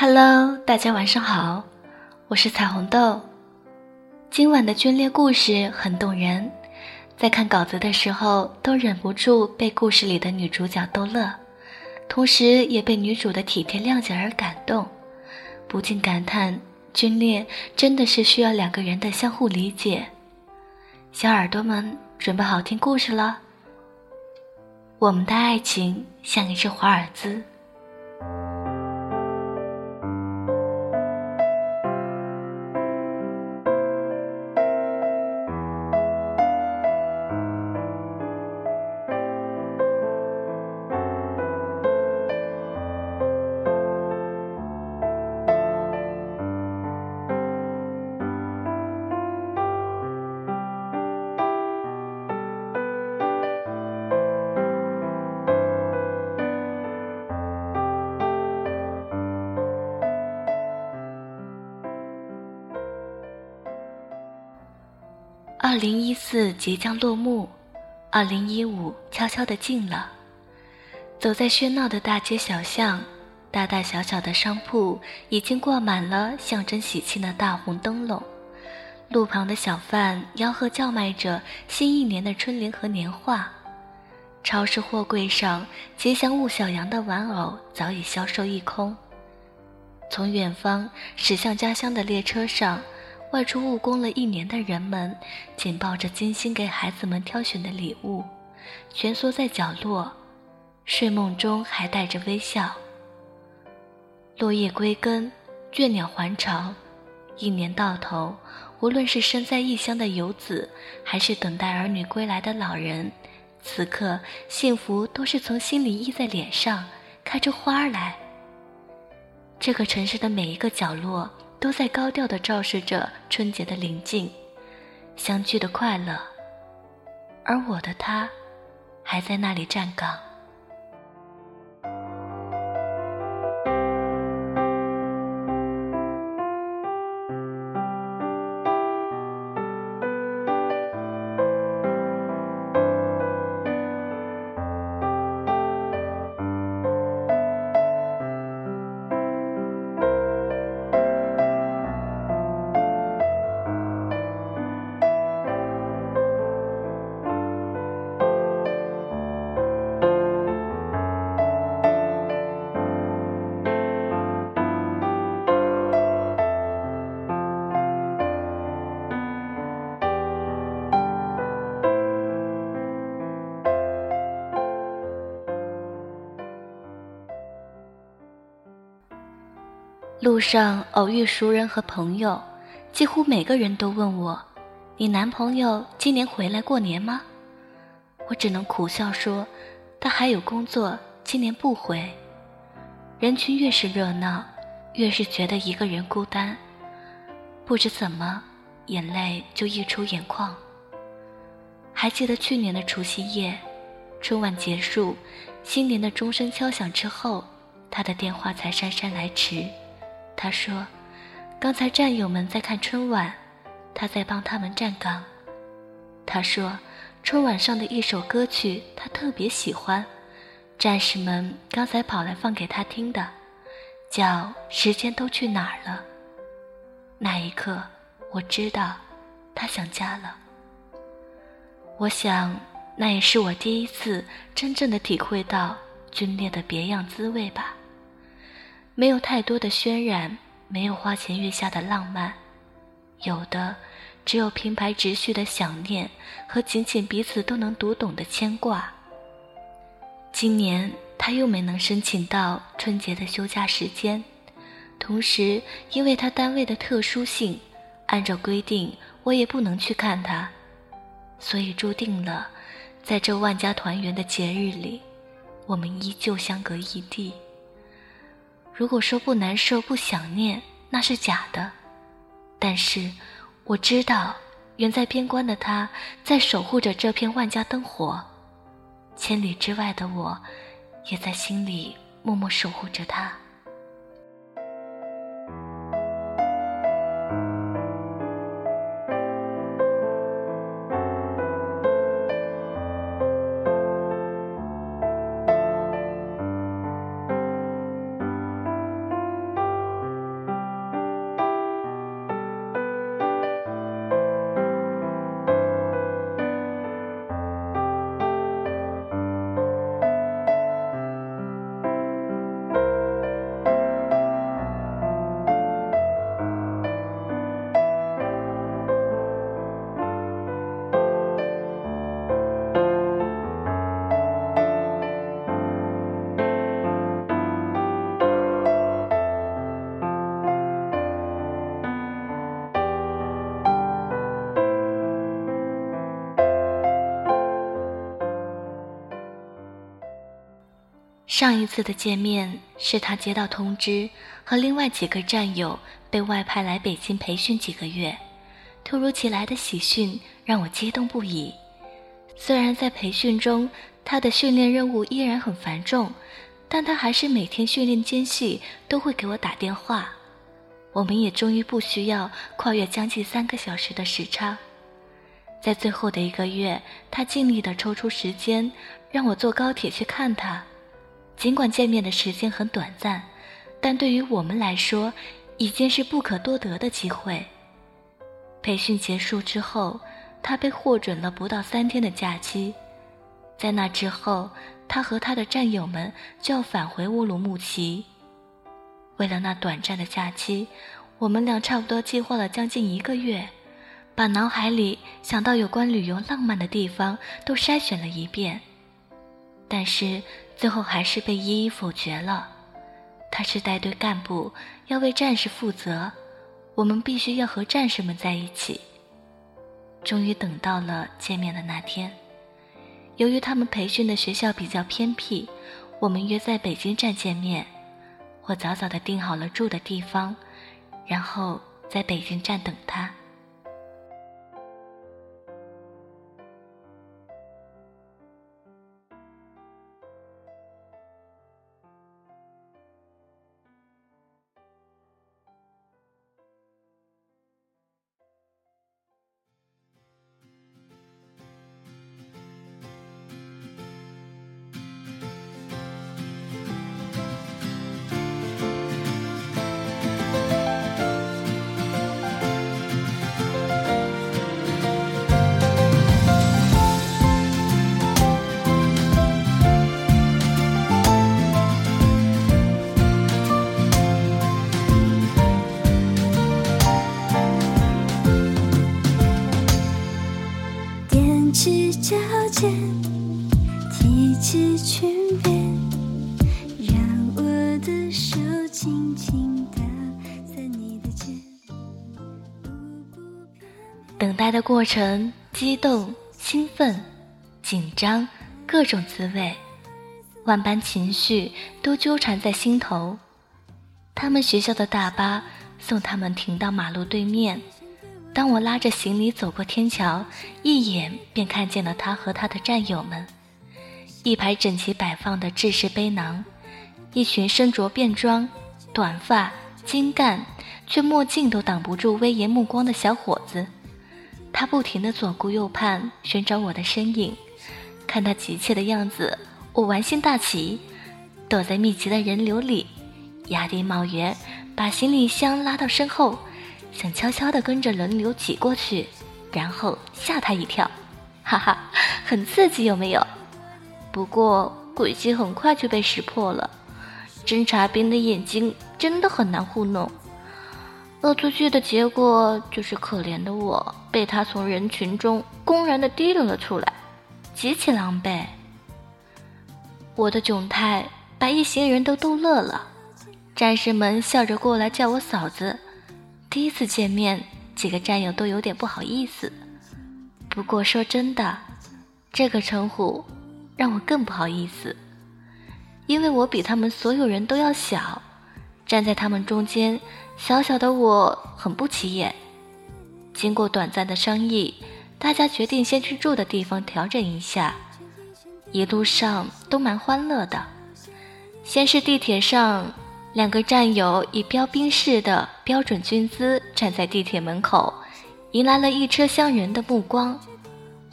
Hello，大家晚上好，我是彩虹豆。今晚的军恋故事很动人，在看稿子的时候都忍不住被故事里的女主角逗乐，同时也被女主的体贴谅解而感动，不禁感叹：军恋真的是需要两个人的相互理解。小耳朵们，准备好听故事了？我们的爱情像一只华尔兹。二零一四即将落幕，二零一五悄悄地近了。走在喧闹的大街小巷，大大小小的商铺已经挂满了象征喜庆的大红灯笼。路旁的小贩吆喝叫卖着新一年的春联和年画。超市货柜上吉祥物小羊的玩偶早已销售一空。从远方驶向家乡的列车上。外出务工了一年的人们，紧抱着精心给孩子们挑选的礼物，蜷缩在角落，睡梦中还带着微笑。落叶归根，倦鸟还巢，一年到头，无论是身在异乡的游子，还是等待儿女归来的老人，此刻幸福都是从心里溢在脸上，开出花来。这个城市的每一个角落。都在高调的昭示着春节的临近，相聚的快乐，而我的他，还在那里站岗。路上偶遇熟人和朋友，几乎每个人都问我：“你男朋友今年回来过年吗？”我只能苦笑说：“他还有工作，今年不回。”人群越是热闹，越是觉得一个人孤单。不知怎么，眼泪就溢出眼眶。还记得去年的除夕夜，春晚结束，新年的钟声敲响之后，他的电话才姗姗来迟。他说：“刚才战友们在看春晚，他在帮他们站岗。”他说：“春晚上的一首歌曲他特别喜欢，战士们刚才跑来放给他听的，叫《时间都去哪儿了》。”那一刻，我知道他想家了。我想，那也是我第一次真正的体会到军恋的别样滋味吧。没有太多的渲染，没有花前月下的浪漫，有的只有平白直叙的想念和仅仅彼此都能读懂的牵挂。今年他又没能申请到春节的休假时间，同时因为他单位的特殊性，按照规定我也不能去看他，所以注定了，在这万家团圆的节日里，我们依旧相隔异地。如果说不难受、不想念，那是假的。但是，我知道，远在边关的他，在守护着这片万家灯火；千里之外的我，也在心里默默守护着他。上一次的见面是他接到通知，和另外几个战友被外派来北京培训几个月。突如其来的喜讯让我激动不已。虽然在培训中，他的训练任务依然很繁重，但他还是每天训练间隙都会给我打电话。我们也终于不需要跨越将近三个小时的时差。在最后的一个月，他尽力地抽出时间让我坐高铁去看他。尽管见面的时间很短暂，但对于我们来说，已经是不可多得的机会。培训结束之后，他被获准了不到三天的假期。在那之后，他和他的战友们就要返回乌鲁木齐。为了那短暂的假期，我们俩差不多计划了将近一个月，把脑海里想到有关旅游浪漫的地方都筛选了一遍。但是最后还是被一一否决了。他是带队干部，要为战士负责，我们必须要和战士们在一起。终于等到了见面的那天。由于他们培训的学校比较偏僻，我们约在北京站见面。我早早的订好了住的地方，然后在北京站等他。的过程，激动、兴奋、紧张，各种滋味，万般情绪都纠缠在心头。他们学校的大巴送他们停到马路对面。当我拉着行李走过天桥，一眼便看见了他和他的战友们，一排整齐摆放的制式背囊，一群身着便装、短发、精干，却墨镜都挡不住威严目光的小伙子。他不停地左顾右盼，寻找我的身影。看他急切的样子，我玩心大起，躲在密集的人流里，压低帽檐，把行李箱拉到身后，想悄悄地跟着人流挤过去，然后吓他一跳。哈哈，很刺激，有没有？不过诡计很快就被识破了。侦察兵的眼睛真的很难糊弄。恶作剧的结果就是可怜的我被他从人群中公然的提溜了出来，极其狼狈。我的窘态把一行人都逗乐了，战士们笑着过来叫我嫂子。第一次见面，几个战友都有点不好意思。不过说真的，这个称呼让我更不好意思，因为我比他们所有人都要小，站在他们中间。小小的我很不起眼。经过短暂的商议，大家决定先去住的地方调整一下。一路上都蛮欢乐的。先是地铁上，两个战友以标兵式的标准军姿站在地铁门口，迎来了一车厢人的目光。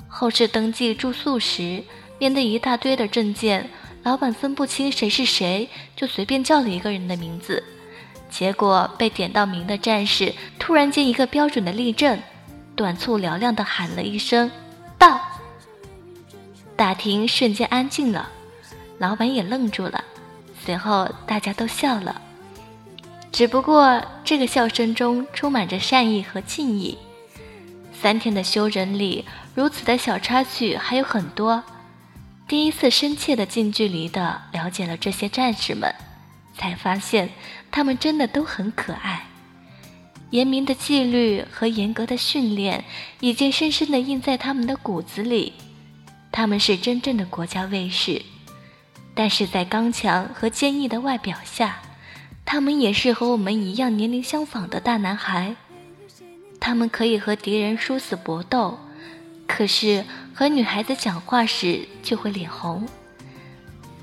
后是登记住宿时，面对一大堆的证件，老板分不清谁是谁，就随便叫了一个人的名字。结果被点到名的战士突然间一个标准的立正，短促嘹亮的喊了一声“到”，大厅瞬间安静了，老板也愣住了，随后大家都笑了，只不过这个笑声中充满着善意和敬意。三天的休整里，如此的小插曲还有很多，第一次深切的近距离的了解了这些战士们。才发现，他们真的都很可爱。严明的纪律和严格的训练，已经深深地印在他们的骨子里。他们是真正的国家卫士。但是在刚强和坚毅的外表下，他们也是和我们一样年龄相仿的大男孩。他们可以和敌人殊死搏斗，可是和女孩子讲话时就会脸红。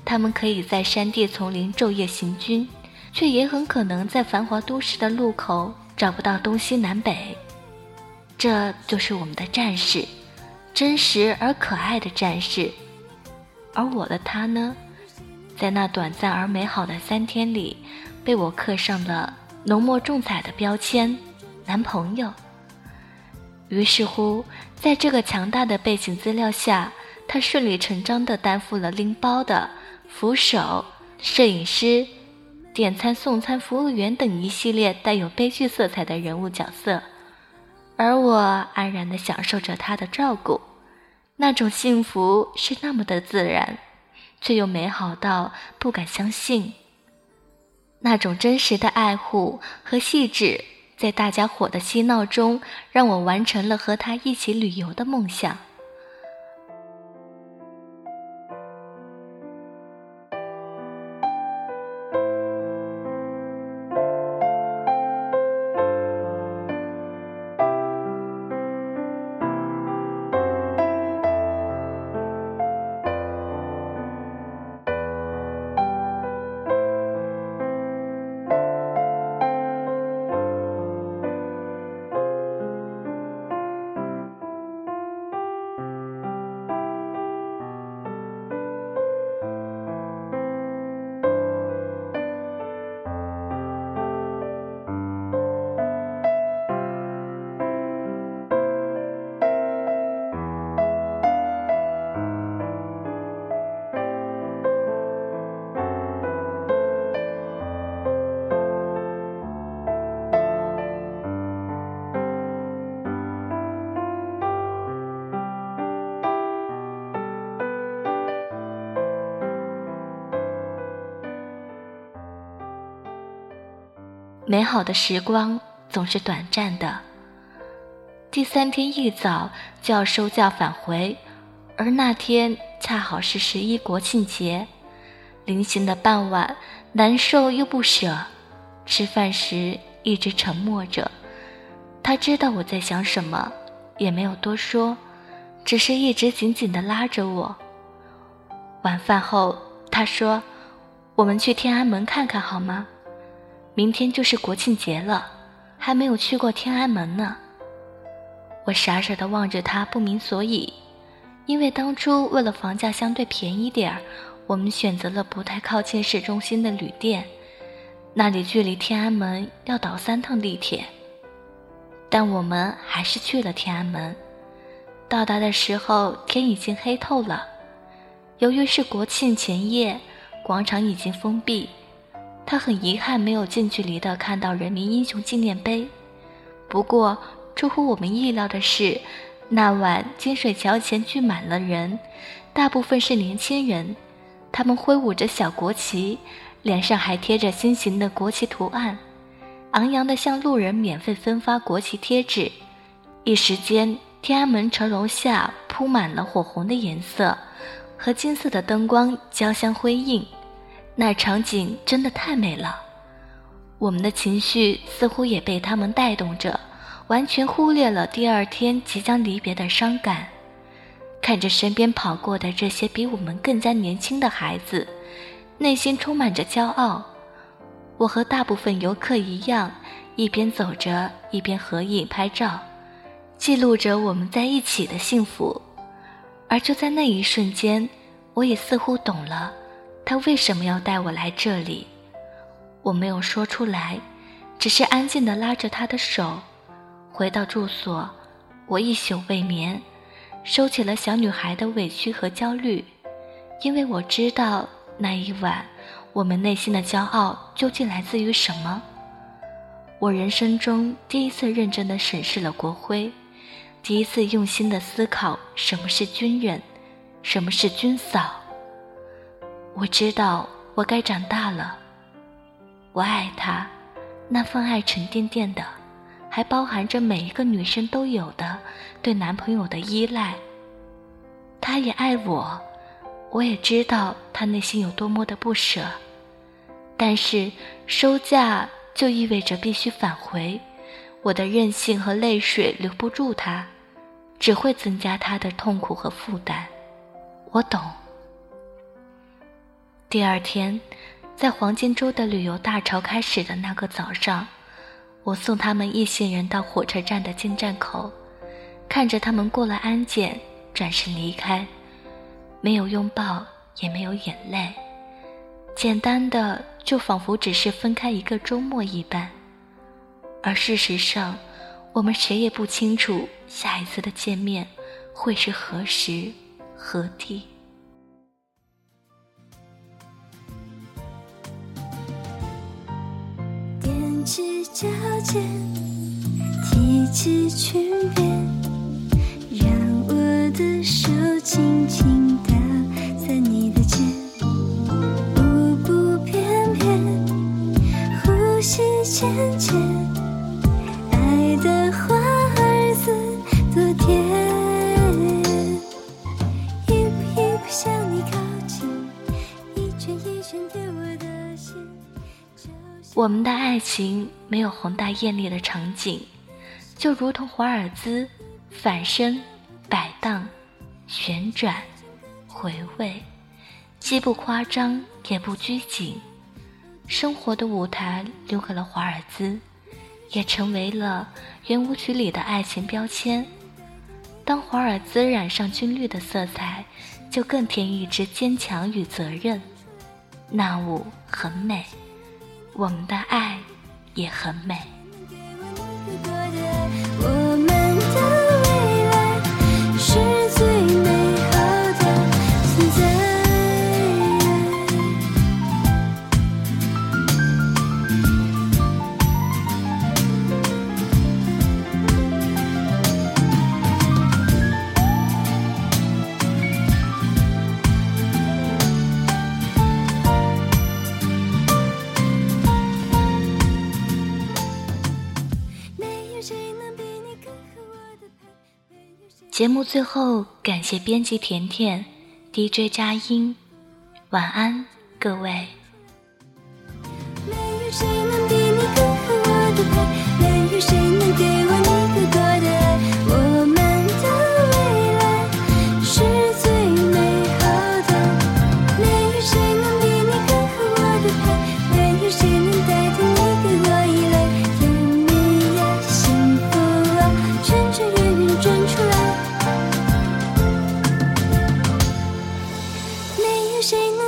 他们可以在山地丛林昼夜行军，却也很可能在繁华都市的路口找不到东西南北。这就是我们的战士，真实而可爱的战士。而我的他呢？在那短暂而美好的三天里，被我刻上了浓墨重彩的标签——男朋友。于是乎，在这个强大的背景资料下，他顺理成章地担负了拎包的、扶手、摄影师、点餐送餐服务员等一系列带有悲剧色彩的人物角色，而我安然地享受着他的照顾，那种幸福是那么的自然。却又美好到不敢相信，那种真实的爱护和细致，在大家伙的嬉闹中，让我完成了和他一起旅游的梦想。美好的时光总是短暂的。第三天一早就要收假返回，而那天恰好是十一国庆节。临行的傍晚，难受又不舍。吃饭时一直沉默着。他知道我在想什么，也没有多说，只是一直紧紧地拉着我。晚饭后，他说：“我们去天安门看看好吗？”明天就是国庆节了，还没有去过天安门呢。我傻傻地望着他，不明所以。因为当初为了房价相对便宜点儿，我们选择了不太靠近市中心的旅店，那里距离天安门要倒三趟地铁。但我们还是去了天安门。到达的时候，天已经黑透了。由于是国庆前夜，广场已经封闭。他很遗憾没有近距离的看到人民英雄纪念碑。不过，出乎我们意料的是，那晚金水桥前聚满了人，大部分是年轻人，他们挥舞着小国旗，脸上还贴着心形的国旗图案，昂扬的向路人免费分发国旗贴纸。一时间，天安门城楼下铺满了火红的颜色，和金色的灯光交相辉映。那场景真的太美了，我们的情绪似乎也被他们带动着，完全忽略了第二天即将离别的伤感。看着身边跑过的这些比我们更加年轻的孩子，内心充满着骄傲。我和大部分游客一样，一边走着一边合影拍照，记录着我们在一起的幸福。而就在那一瞬间，我也似乎懂了。他为什么要带我来这里？我没有说出来，只是安静地拉着他的手。回到住所，我一宿未眠，收起了小女孩的委屈和焦虑，因为我知道那一晚，我们内心的骄傲究竟来自于什么。我人生中第一次认真地审视了国徽，第一次用心地思考什么是军人，什么是军嫂。我知道我该长大了。我爱他，那份爱沉甸甸的，还包含着每一个女生都有的对男朋友的依赖。他也爱我，我也知道他内心有多么的不舍，但是收假就意味着必须返回，我的任性和泪水留不住他，只会增加他的痛苦和负担。我懂。第二天，在黄金周的旅游大潮开始的那个早上，我送他们一行人到火车站的进站口，看着他们过了安检，转身离开。没有拥抱，也没有眼泪，简单的就仿佛只是分开一个周末一般。而事实上，我们谁也不清楚下一次的见面会是何时何地。起脚尖提起裙边让我的手轻轻搭在你的肩舞步翩翩呼吸浅浅我们的爱情没有宏大艳丽的场景，就如同华尔兹，反身、摆荡、旋转、回味，既不夸张也不拘谨。生活的舞台留给了华尔兹，也成为了圆舞曲里的爱情标签。当华尔兹染上军绿的色彩，就更添一支坚强与责任。那舞很美。我们的爱也很美。节目最后，感谢编辑甜甜，DJ 佳音，晚安，各位。没有谁能比你更合我的拍，没有谁能给。谁能？